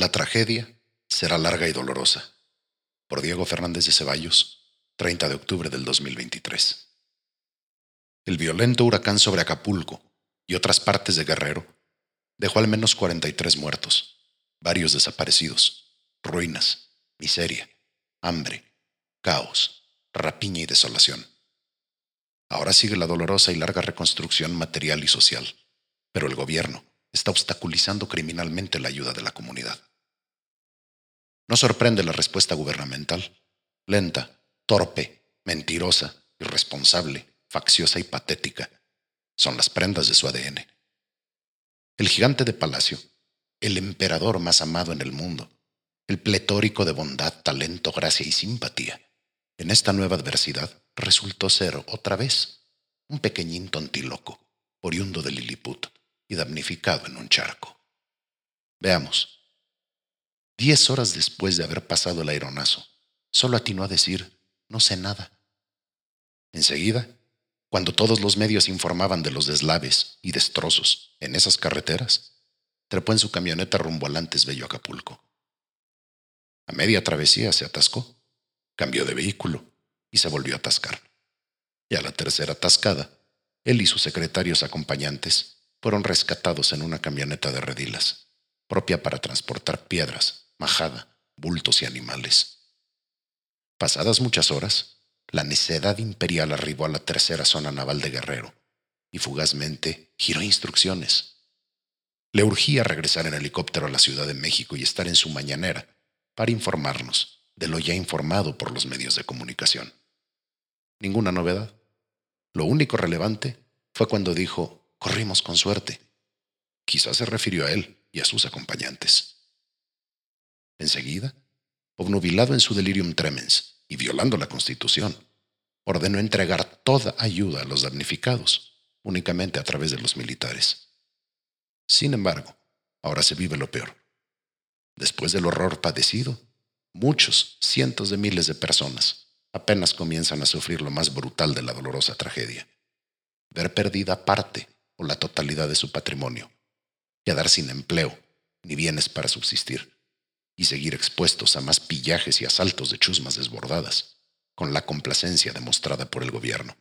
La tragedia será larga y dolorosa. Por Diego Fernández de Ceballos, 30 de octubre del 2023. El violento huracán sobre Acapulco y otras partes de Guerrero dejó al menos 43 muertos, varios desaparecidos, ruinas, miseria, hambre, caos, rapiña y desolación. Ahora sigue la dolorosa y larga reconstrucción material y social, pero el gobierno está obstaculizando criminalmente la ayuda de la comunidad. No sorprende la respuesta gubernamental, lenta, torpe, mentirosa, irresponsable, facciosa y patética. Son las prendas de su ADN. El gigante de palacio, el emperador más amado en el mundo, el pletórico de bondad, talento, gracia y simpatía, en esta nueva adversidad resultó ser otra vez un pequeñín tontiloco, oriundo de Lilliput y damnificado en un charco. Veamos. Diez horas después de haber pasado el aeronazo, solo atinó a decir, no sé nada. Enseguida, cuando todos los medios informaban de los deslaves y destrozos en esas carreteras, trepó en su camioneta rumbo al antes bello Acapulco. A media travesía se atascó, cambió de vehículo y se volvió a atascar. Y a la tercera atascada, él y sus secretarios acompañantes fueron rescatados en una camioneta de redilas, propia para transportar piedras, majada, bultos y animales. Pasadas muchas horas, la necedad imperial arribó a la tercera zona naval de Guerrero y fugazmente giró instrucciones. Le urgía regresar en helicóptero a la Ciudad de México y estar en su mañanera para informarnos de lo ya informado por los medios de comunicación. Ninguna novedad. Lo único relevante fue cuando dijo, corrimos con suerte. Quizás se refirió a él y a sus acompañantes. Enseguida, obnubilado en su delirium tremens y violando la Constitución, ordenó entregar toda ayuda a los damnificados, únicamente a través de los militares. Sin embargo, ahora se vive lo peor. Después del horror padecido, muchos, cientos de miles de personas apenas comienzan a sufrir lo más brutal de la dolorosa tragedia. Ver perdida parte o la totalidad de su patrimonio, quedar sin empleo ni bienes para subsistir y seguir expuestos a más pillajes y asaltos de chusmas desbordadas, con la complacencia demostrada por el gobierno.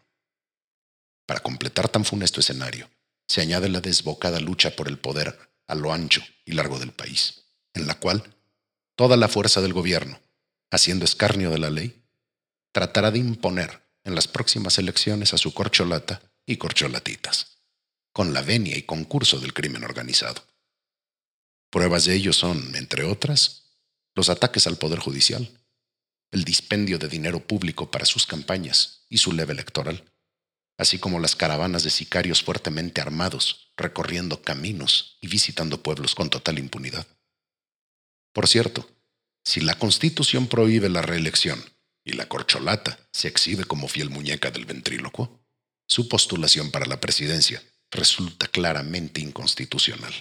Para completar tan funesto escenario, se añade la desbocada lucha por el poder a lo ancho y largo del país, en la cual toda la fuerza del gobierno, haciendo escarnio de la ley, tratará de imponer en las próximas elecciones a su corcholata y corcholatitas, con la venia y concurso del crimen organizado. Pruebas de ello son, entre otras, los ataques al Poder Judicial, el dispendio de dinero público para sus campañas y su leve electoral, así como las caravanas de sicarios fuertemente armados recorriendo caminos y visitando pueblos con total impunidad. Por cierto, si la Constitución prohíbe la reelección y la corcholata se exhibe como fiel muñeca del ventrílocuo, su postulación para la presidencia resulta claramente inconstitucional.